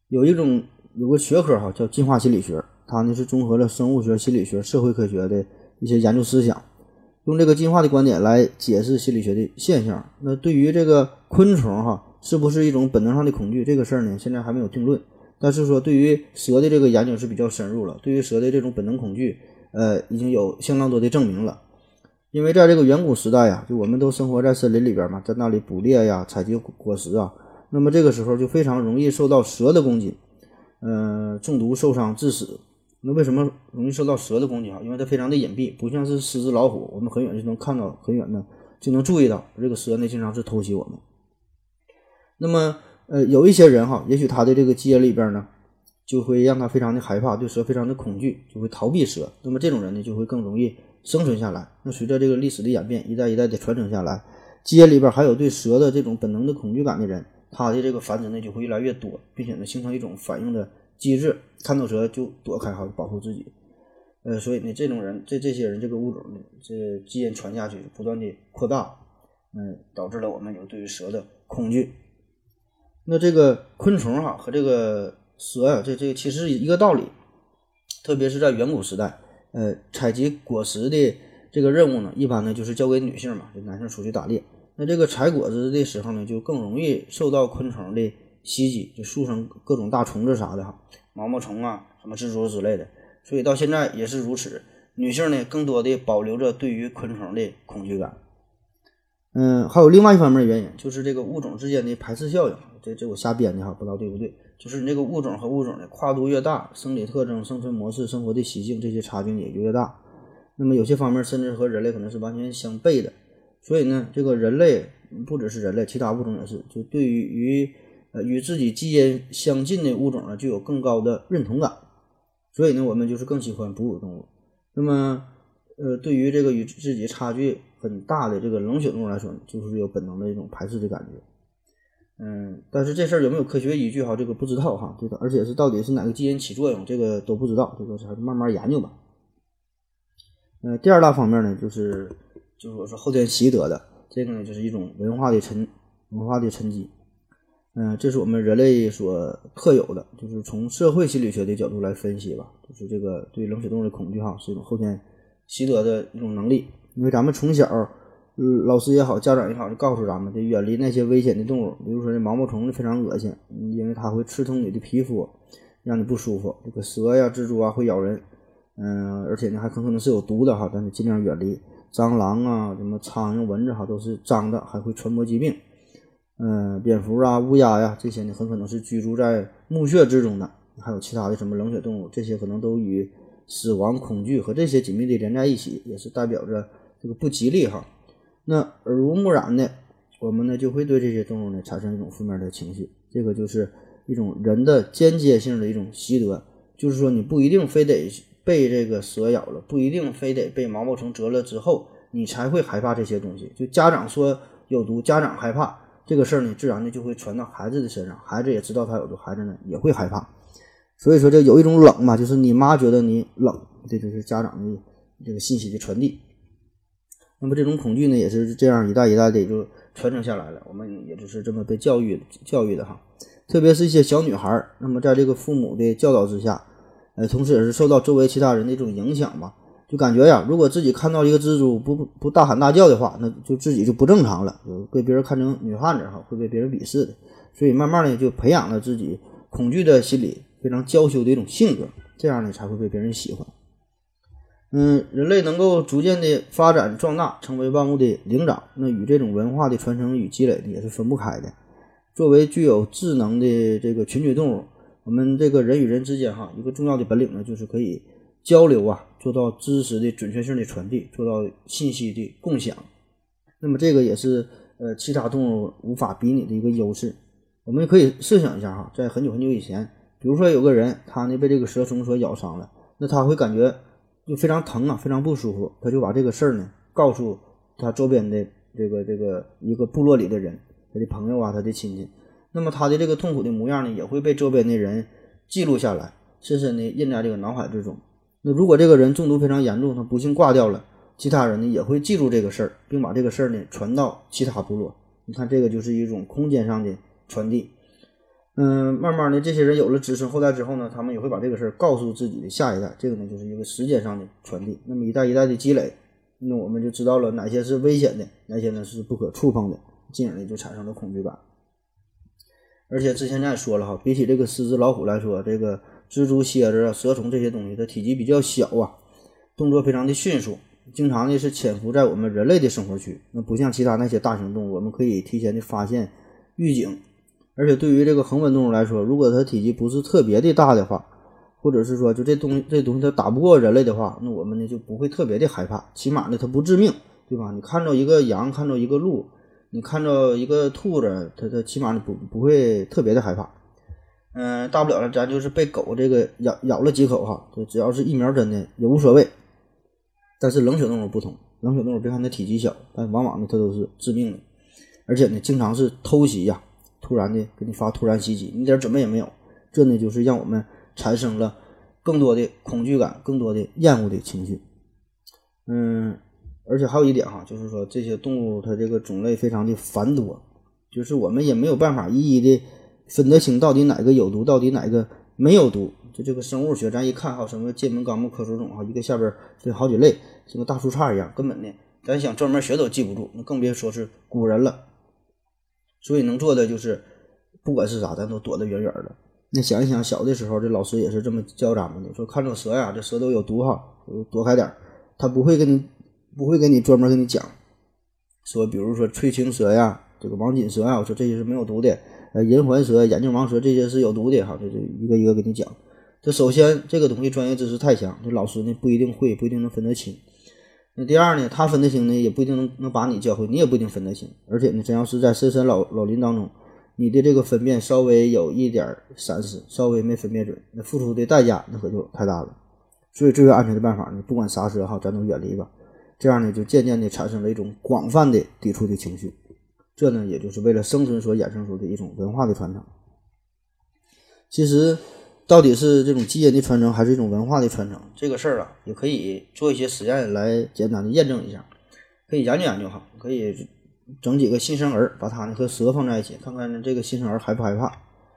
B: 有一种有个学科哈，叫进化心理学，它呢是综合了生物学、心理学、社会科学的一些研究思想，用这个进化的观点来解释心理学的现象。那对于这个昆虫哈，是不是一种本能上的恐惧这个事儿呢？现在还没有定论。但是说对于蛇的这个研究是比较深入了，对于蛇的这种本能恐惧，呃，已经有相当多的证明了。因为在这个远古时代呀，就我们都生活在森林里边嘛，在那里捕猎呀、采集果实啊。那么这个时候就非常容易受到蛇的攻击，呃，中毒、受伤、致死。那为什么容易受到蛇的攻击啊？因为它非常的隐蔽，不像是狮子、老虎，我们很远就能看到，很远的就能注意到这个蛇呢，经常是偷袭我们。那么，呃，有一些人哈，也许他的这个基因里边呢，就会让他非常的害怕，对蛇非常的恐惧，就会逃避蛇。那么这种人呢，就会更容易生存下来。那随着这个历史的演变，一代一代的传承下来，基因里边还有对蛇的这种本能的恐惧感的人。他的这个繁殖呢就会越来越多，并且呢形成一种反应的机制，看到蛇就躲开哈，保护自己。呃，所以呢这种人，这这些人这个物种呢，这基因传下去，不断的扩大，嗯，导致了我们有对于蛇的恐惧。那这个昆虫哈和这个蛇呀，这这其实一个道理。特别是在远古时代，呃，采集果实的这个任务呢，一般呢就是交给女性嘛，就男性出去打猎。那这个采果子的时候呢，就更容易受到昆虫的袭击，就树上各种大虫子啥的哈，毛毛虫啊，什么蜘蛛之类的，所以到现在也是如此。女性呢，更多的保留着对于昆虫的恐惧感。嗯，还有另外一方面的原因，就是这个物种之间的排斥效应。这这我瞎编的哈，不知道对不对？就是你这个物种和物种的跨度越大，生理特征、生存模式、生活的习性这些差距也就越大。那么有些方面甚至和人类可能是完全相悖的。所以呢，这个人类不只是人类，其他物种也是，就对于呃与自己基因相近的物种呢，就有更高的认同感。所以呢，我们就是更喜欢哺乳动物。那么，呃，对于这个与自己差距很大的这个冷血动物来说，就是有本能的一种排斥的感觉。嗯，但是这事儿有没有科学依据哈？这个不知道哈。这个而且是到底是哪个基因起作用，这个都不知道。这个还是慢慢研究吧。呃，第二大方面呢，就是。就是我说后天习得的，这个呢就是一种文化的沉文化的沉积，嗯，这是我们人类所特有的，就是从社会心理学的角度来分析吧，就是这个对冷血动物的恐惧哈，是一种后天习得的一种能力。因为咱们从小，老师也好，家长也好，就告诉咱们，得远离那些危险的动物，比如说这毛毛虫就非常恶心，因为它会刺痛你的皮肤，让你不舒服。这个蛇呀、蜘蛛啊会咬人，嗯，而且呢还很可能是有毒的哈，咱得尽量远离。蟑螂啊，什么苍蝇、蚊子哈，都是脏的，还会传播疾病。嗯，蝙蝠啊、乌鸦呀，这些呢，很可能是居住在墓穴之中的。还有其他的什么冷血动物，这些可能都与死亡、恐惧和这些紧密的连在一起，也是代表着这个不吉利哈。那耳濡目染的，我们呢就会对这些动物呢产生一种负面的情绪。这个就是一种人的间接性的一种习得，就是说你不一定非得。被这个蛇咬了，不一定非得被毛毛虫蛰了之后，你才会害怕这些东西。就家长说有毒，家长害怕这个事儿呢，自然的就会传到孩子的身上，孩子也知道他有毒，孩子呢也会害怕。所以说，这有一种冷嘛，就是你妈觉得你冷，这就是家长的这个信息的传递。那么这种恐惧呢，也是这样一代一代的就传承下来了。我们也就是这么被教育教育的哈，特别是一些小女孩，那么在这个父母的教导之下。呃，同时也是受到周围其他人的一种影响吧，就感觉呀，如果自己看到一个蜘蛛不不大喊大叫的话，那就自己就不正常了，就被别人看成女汉子哈，会被别人鄙视的。所以慢慢的就培养了自己恐惧的心理，非常娇羞的一种性格，这样呢才会被别人喜欢。嗯，人类能够逐渐的发展壮大，成为万物的灵长，那与这种文化的传承与积累呢也是分不开的。作为具有智能的这个群居动物。我们这个人与人之间，哈，一个重要的本领呢，就是可以交流啊，做到知识的准确性的传递，做到信息的共享。那么这个也是呃其他动物无法比拟的一个优势。我们可以设想一下哈，在很久很久以前，比如说有个人他呢被这个蛇虫所咬伤了，那他会感觉就非常疼啊，非常不舒服，他就把这个事儿呢告诉他周边的这个这个一个部落里的人，他的朋友啊，他的亲戚。那么他的这个痛苦的模样呢，也会被周边的人记录下来，深深的印在这个脑海之中。那如果这个人中毒非常严重，他不幸挂掉了，其他人呢也会记住这个事儿，并把这个事儿呢传到其他部落。你看，这个就是一种空间上的传递。嗯，慢慢的，这些人有了子孙后代之后呢，他们也会把这个事儿告诉自己的下一代。这个呢，就是一个时间上的传递。那么一代一代的积累，那我们就知道了哪些是危险的，哪些呢是不可触碰的，进而呢就产生了恐惧感。而且之前咱也说了哈，比起这个狮子、老虎来说，这个蜘蛛、蝎子啊、蛇虫这些东西，它体积比较小啊，动作非常的迅速，经常呢是潜伏在我们人类的生活区。那不像其他那些大型动物，我们可以提前的发现、预警。而且对于这个恒温动物来说，如果它体积不是特别的大的话，或者是说就这东这东西它打不过人类的话，那我们呢就不会特别的害怕，起码呢它不致命，对吧？你看着一个羊，看着一个鹿，你看着一个兔子，它它起码呢不不会特别的害怕。嗯，大不了呢，咱就是被狗这个咬咬了几口哈，就只要是疫苗针的也无所谓。但是冷血动物不同，冷血动物别看它体积小，但往往呢它都是致命的，而且呢经常是偷袭呀。突然的给你发突然袭击，你一点准备也没有，这呢就是让我们产生了更多的恐惧感，更多的厌恶的情绪。嗯，而且还有一点哈，就是说这些动物它这个种类非常的繁多，就是我们也没有办法一一的分得清到底哪个有毒，到底哪个没有毒。就这个生物学，咱一看哈，什么界门纲目科属种哈，一个下边分好几类，像个大树杈一样，根本呢咱想专门学都记不住，那更别说是古人了。所以能做的就是，不管是啥，咱都躲得远远的。那想一想，小的时候这老师也是这么教咱们的，说看着蛇呀，这蛇都有毒哈，躲开点他不会跟你，不会跟你专门跟你讲，说比如说翠青蛇呀，这个王锦蛇呀，我说这些是没有毒的。呃，银环蛇、眼镜王蛇这些是有毒的哈，这这一个一个跟你讲。这首先这个东西专业知识太强，这老师呢不一定会，不一定能分得清。那第二呢，他分得清呢，也不一定能能把你教会，你也不一定分得清。而且呢，真要是在深山老老林当中，你的这个分辨稍微有一点闪失，稍微没分辨准，那付出的代价那可就太大了。所以最为安全的办法呢，不管啥蛇哈，咱都远离吧。这样呢，就渐渐的产生了一种广泛的抵触的情绪。这呢，也就是为了生存所衍生出的一种文化的传承。其实。到底是这种基因的传承，还是一种文化的传承？这个事儿啊，也可以做一些实验来简单的验证一下，可以研究研究哈。可以整几个新生儿，把它呢和蛇放在一起，看看这个新生儿害不害怕。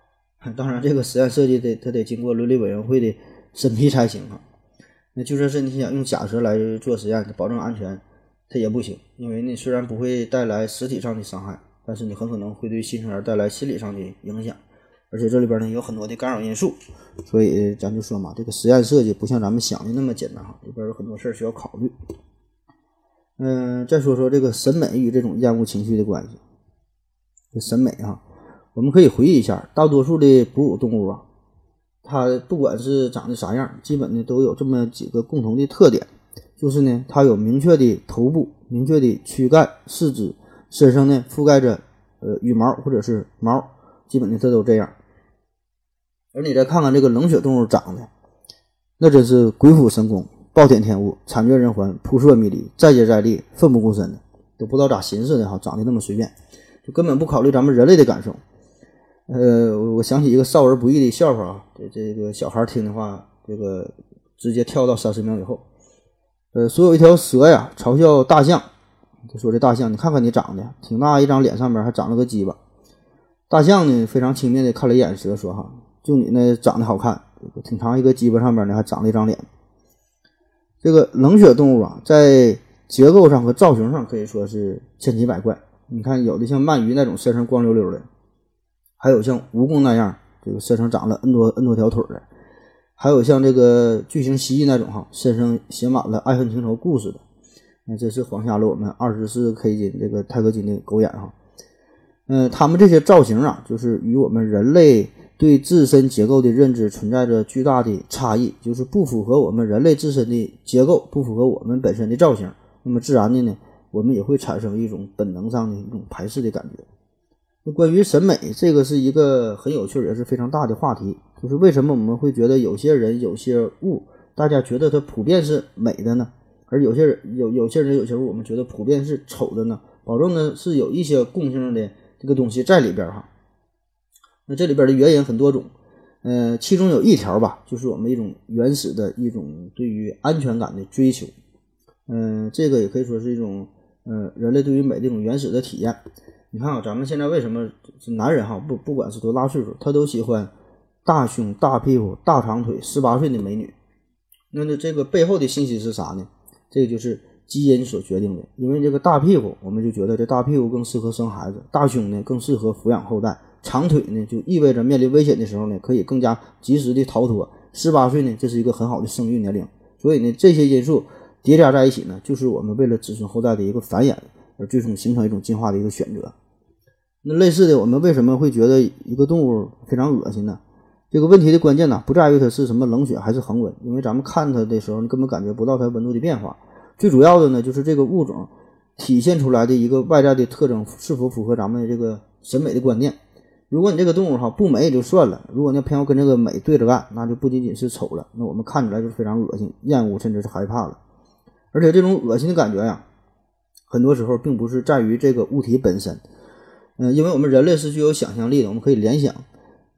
B: 当然，这个实验设计得它得经过伦理委员会的审批才行哈。那就算是你想用假蛇来做实验，保证安全，它也不行，因为呢虽然不会带来实体上的伤害，但是你很可能会对新生儿带来心理上的影响。而且这里边呢有很多的干扰因素，所以咱就说嘛，这个实验设计不像咱们想的那么简单哈，里边有很多事儿需要考虑。嗯，再说说这个审美与这种厌恶情绪的关系。这审美啊，我们可以回忆一下，大多数的哺乳动物啊，它不管是长得啥样，基本呢都有这么几个共同的特点，就是呢它有明确的头部、明确的躯干、四肢，身上呢覆盖着呃羽毛或者是毛，基本的它都这样。而你再看看这个冷血动物长得，那真是鬼斧神工、暴殄天物、惨绝人寰、扑朔迷离、再接再厉、奋不顾身的，都不知道咋寻思的哈，长得那么随便，就根本不考虑咱们人类的感受。呃，我想起一个少儿不宜的笑话啊，这这个小孩听的话，这个直接跳到三十秒以后。呃，说有一条蛇呀，嘲笑大象，就说这大象，你看看你长得挺大一张脸，上面还长了个鸡巴。大象呢，非常轻蔑的看了一眼蛇，说哈。就你那长得好看，挺长一个鸡巴上面呢，还长了一张脸。这个冷血动物啊，在结构上和造型上可以说是千奇百怪。你看，有的像鳗鱼那种身上光溜溜的，还有像蜈蚣那样，这个身上长了 n 多 n 多条腿的，还有像这个巨型蜥蜴那种哈，身上写满了爱恨情仇故事的。那这是黄瞎了我们二十四 K 金这个钛合金的狗眼哈。嗯，他们这些造型啊，就是与我们人类。对自身结构的认知存在着巨大的差异，就是不符合我们人类自身的结构，不符合我们本身的造型。那么自然的呢，我们也会产生一种本能上的一种排斥的感觉。那关于审美，这个是一个很有趣也是非常大的话题。就是为什么我们会觉得有些人、有些物，大家觉得它普遍是美的呢？而有些人、有有些人、有些物，我们觉得普遍是丑的呢？保证呢是有一些共性的这个东西在里边哈。那这里边的原因很多种，呃，其中有一条吧，就是我们一种原始的一种对于安全感的追求。嗯、这个也可以说是一种呃人类对于美的一种原始的体验。你看啊，咱们现在为什么是男人哈，不不管是多大岁数，他都喜欢大胸、大屁股、大长腿、十八岁的美女。那那这个背后的信息是啥呢？这个就是基因所决定的。因为这个大屁股，我们就觉得这大屁股更适合生孩子；大胸呢，更适合抚养后代；长腿呢，就意味着面临危险的时候呢，可以更加及时的逃脱。十八岁呢，这是一个很好的生育年龄。所以呢，这些因素叠加在一起呢，就是我们为了子孙后代的一个繁衍而最终形成一种进化的一个选择。那类似的，我们为什么会觉得一个动物非常恶心呢？这个问题的关键呢，不在于它是什么冷血还是恒温，因为咱们看它的时候，你根本感觉不到它温度的变化。最主要的呢，就是这个物种体现出来的一个外在的特征是否符合咱们这个审美的观念。如果你这个动物哈不美也就算了，如果你偏要跟这个美对着干，那就不仅仅是丑了，那我们看起来就是非常恶心、厌恶，甚至是害怕了。而且这种恶心的感觉呀，很多时候并不是在于这个物体本身，嗯、因为我们人类是具有想象力的，我们可以联想，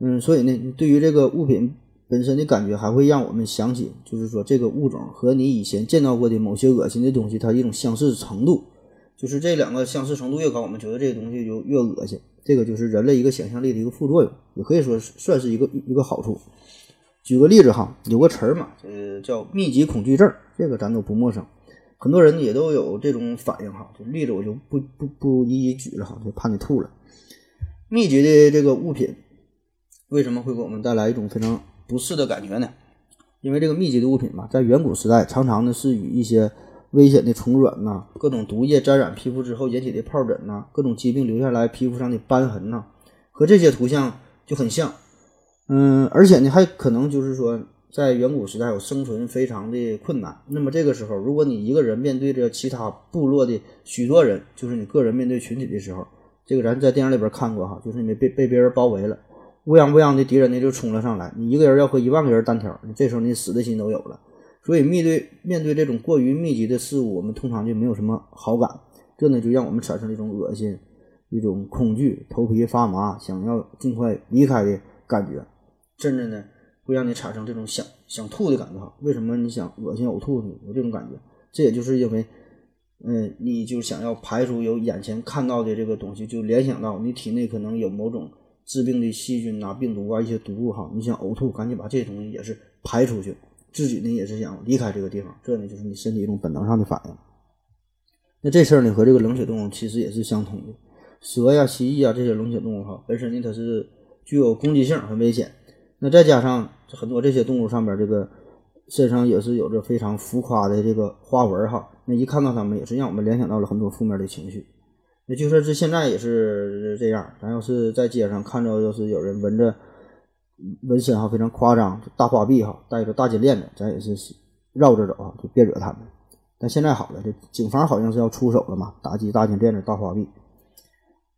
B: 嗯，所以呢，对于这个物品本身的感觉，还会让我们想起，就是说这个物种和你以前见到过的某些恶心的东西，它一种相似程度，就是这两个相似程度越高，我们觉得这个东西就越恶心。这个就是人类一个想象力的一个副作用，也可以说算是一个一个好处。举个例子哈，有个词儿嘛，呃，叫密集恐惧症，这个咱都不陌生，很多人也都有这种反应哈。就例子我就不不不一一举了哈，就怕你吐了。密集的这个物品为什么会给我们带来一种非常不适的感觉呢？因为这个密集的物品嘛，在远古时代常常呢是与一些危险的虫卵呐、各种毒液沾染皮肤之后引起的疱疹呐、各种疾病留下来皮肤上的斑痕呐、和这些图像就很像。嗯，而且呢，还可能就是说，在远古时代，有生存非常的困难。那么这个时候，如果你一个人面对着其他部落的许多人，就是你个人面对群体的时候，这个咱在电影里边看过哈，就是你被被别人包围了，乌泱乌泱的敌人呢就冲了上来，你一个人要和一万个人单挑，你这时候你死的心都有了。所以面对面对这种过于密集的事物，我们通常就没有什么好感，这呢就让我们产生一种恶心、一种恐惧、头皮发麻、想要尽快离开的感觉。甚至呢，会让你产生这种想想吐的感觉哈。为什么你想恶心呕吐呢？有这种感觉，这也就是因为，嗯，你就想要排除有眼前看到的这个东西，就联想到你体内可能有某种致病的细菌啊、病毒啊一些毒物哈，你想呕吐，赶紧把这些东西也是排出去，自己呢也是想离开这个地方，这呢就是你身体一种本能上的反应。那这事儿呢和这个冷血动物其实也是相通的，蛇呀、蜥蜴啊这些冷血动物哈，本身呢它是具有攻击性很危险。那再加上很多这些动物上边这个身上也是有着非常浮夸的这个花纹哈，那一看到它们也是让我们联想到了很多负面的情绪。那就说是现在也是这样，咱要是在街上看着要是有人纹着纹身哈，非常夸张，大花臂哈，带着大金链子，咱也是绕着走啊，就别惹他们。但现在好了，这警方好像是要出手了嘛，打击大金链子、大花臂。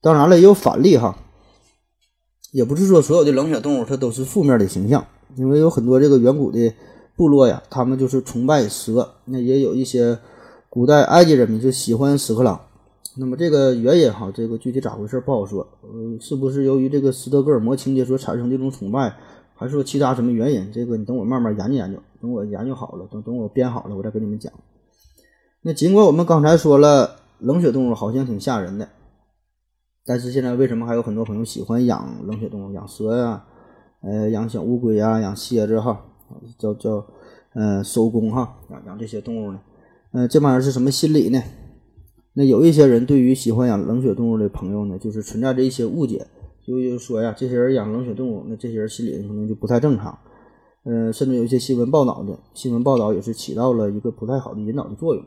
B: 当然了，也有反例哈。也不是说所有的冷血动物它都是负面的形象，因为有很多这个远古的部落呀，他们就是崇拜蛇。那也有一些古代埃及人民就喜欢屎壳郎。那么这个原因哈，这个具体咋回事不好说。呃，是不是由于这个斯德哥尔摩情节所产生的一种崇拜，还是说其他什么原因？这个你等我慢慢研究研究，等我研究好了，等等我编好了，我再跟你们讲。那尽管我们刚才说了，冷血动物好像挺吓人的。但是现在为什么还有很多朋友喜欢养冷血动物，养蛇呀、呃，养小乌龟呀、养蝎子哈，叫叫呃收工哈，养养这些动物呢？呃，这玩意是什么心理呢？那有一些人对于喜欢养冷血动物的朋友呢，就是存在着一些误解，就就说呀，这些人养冷血动物，那这些人心理可能就不太正常。呃，甚至有一些新闻报道的新闻报道也是起到了一个不太好的引导的作用。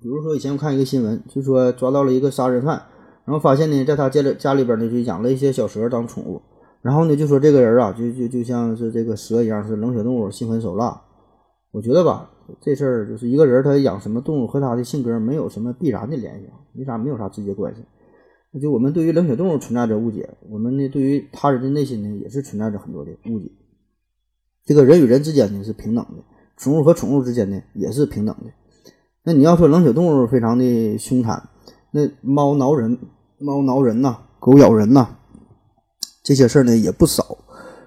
B: 比如说以前我看一个新闻，就说抓到了一个杀人犯。然后发现呢，在他家里家里边呢，就养了一些小蛇当宠物。然后呢，就说这个人啊，就就就像是这个蛇一样，是冷血动物，心狠手辣。我觉得吧，这事儿就是一个人他养什么动物和他的性格没有什么必然的联系，没啥没有啥直接关系。就我们对于冷血动物存在着误解，我们呢对于他人的内心呢也是存在着很多的误解。这个人与人之间呢是平等的，宠物和宠物之间呢也是平等的。那你要说冷血动物非常的凶残。那猫挠人，猫挠人呐，狗咬人呐，这些事儿呢也不少。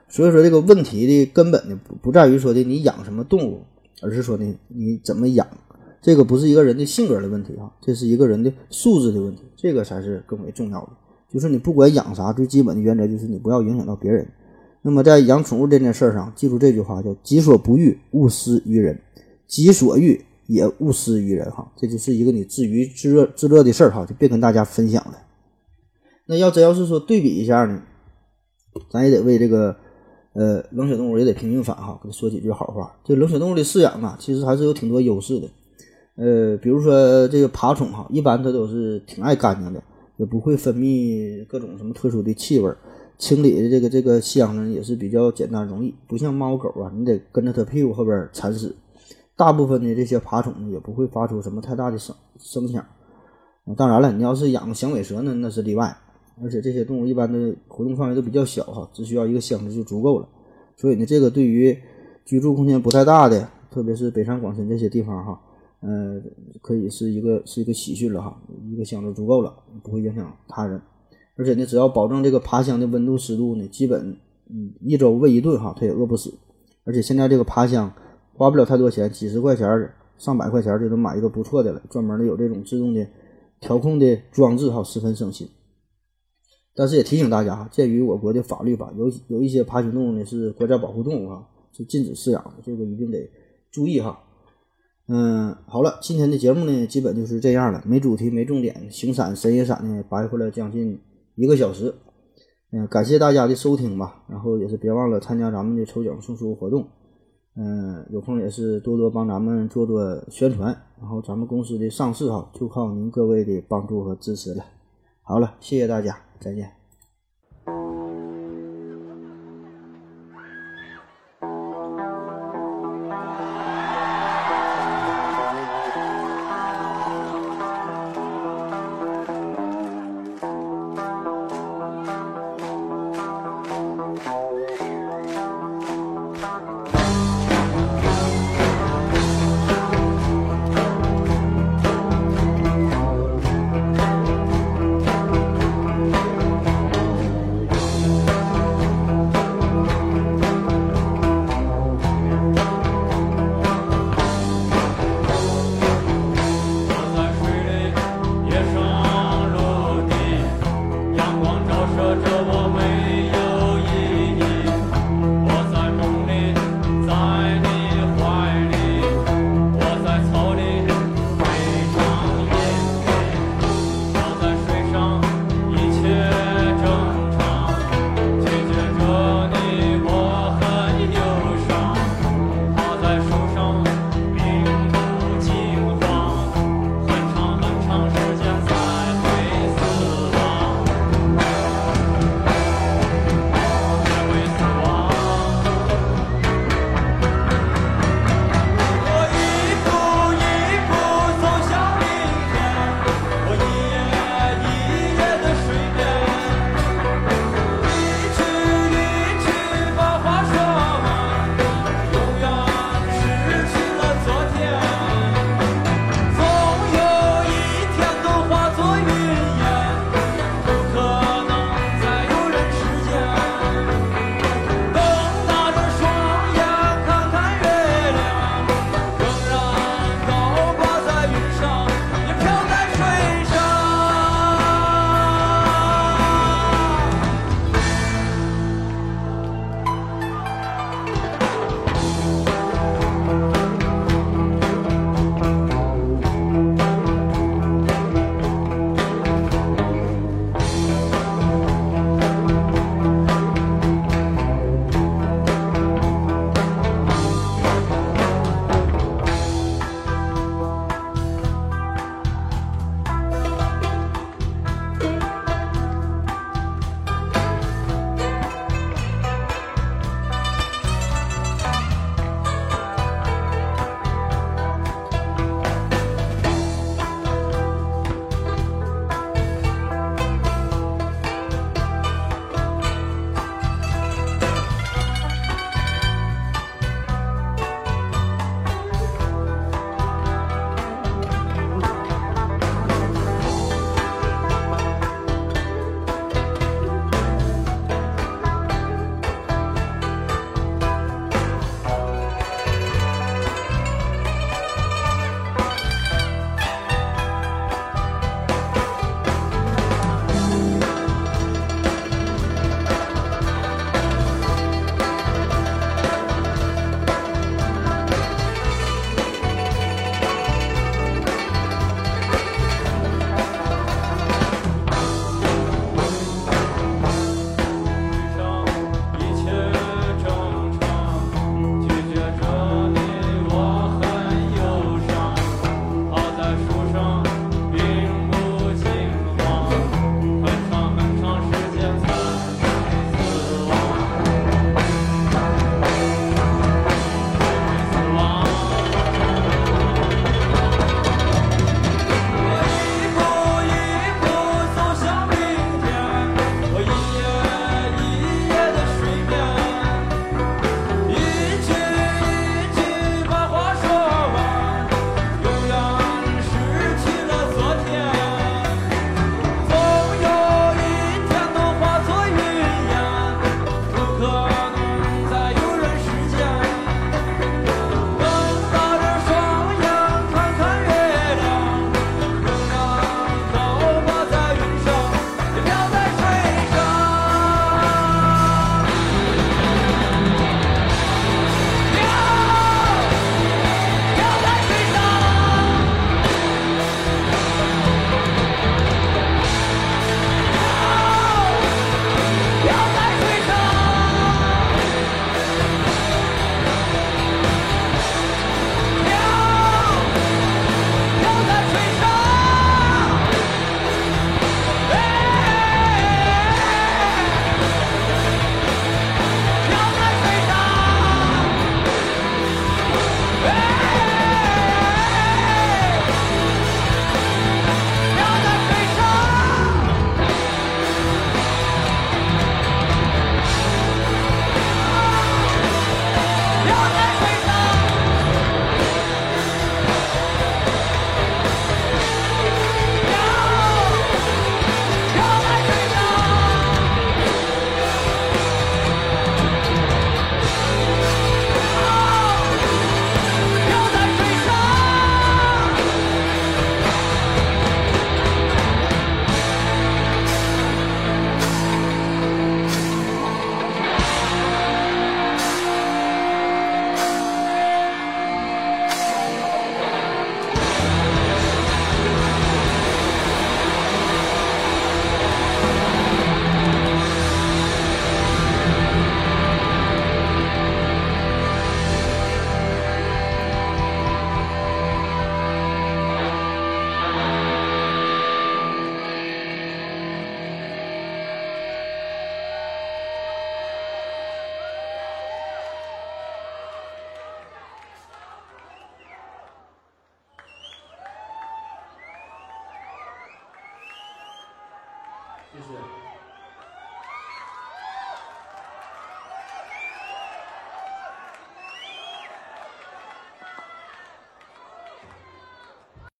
B: 所以说这个问题的根本呢不不在于说的你养什么动物，而是说呢你怎么养。这个不是一个人的性格的问题啊，这是一个人的素质的问题，这个才是更为重要的。就是你不管养啥，最基本的原则就是你不要影响到别人。那么在养宠物这件事上，记住这句话叫“己所不欲，勿施于人；己所欲，也勿施于人”哈，这就是一个你自娱自乐自乐的事儿哈，就别跟大家分享了。那要真要是说对比一下呢，咱也得为这个呃冷血动物也得平平反哈，给他说几句好话。这冷血动物的饲养啊，其实还是有挺多优势的。呃，比如说这个爬虫哈，一般它都是挺爱干净的，也不会分泌各种什么特殊的气味，清理的这个这个香呢也是比较简单容易，不像猫狗啊，你得跟着它屁股后边铲屎。大部分的这些爬虫也不会发出什么太大的声声响。当然了，你要是养响尾蛇呢，那是例外。而且这些动物一般的活动范围都比较小哈，只需要一个箱子就足够了。所以呢，这个对于居住空间不太大的，特别是北上广深这些地方哈。呃，可以是一个是一个喜讯了哈，一个箱子足够了，不会影响他人。而且呢，只要保证这个爬箱的温度湿度呢，基本嗯一周喂一顿哈，它也饿不死。而且现在这个爬箱花不了太多钱，几十块钱、上百块钱就能买一个不错的了，专门的有这种自动的调控的装置哈，十分省心。但是也提醒大家哈，鉴于我国的法律吧，有有一些爬行动物呢是国家保护动物哈，是禁止饲养的，这个一定得注意哈。嗯，好了，今天的节目呢，基本就是这样了，没主题，没重点，形散神也散呢，白活了将近一个小时。嗯，感谢大家的收听吧，然后也是别忘了参加咱们的抽奖送书活动。嗯，有空也是多多帮咱们做做宣传，然后咱们公司的上市哈，就靠您各位的帮助和支持了。好了，谢谢大家，再见。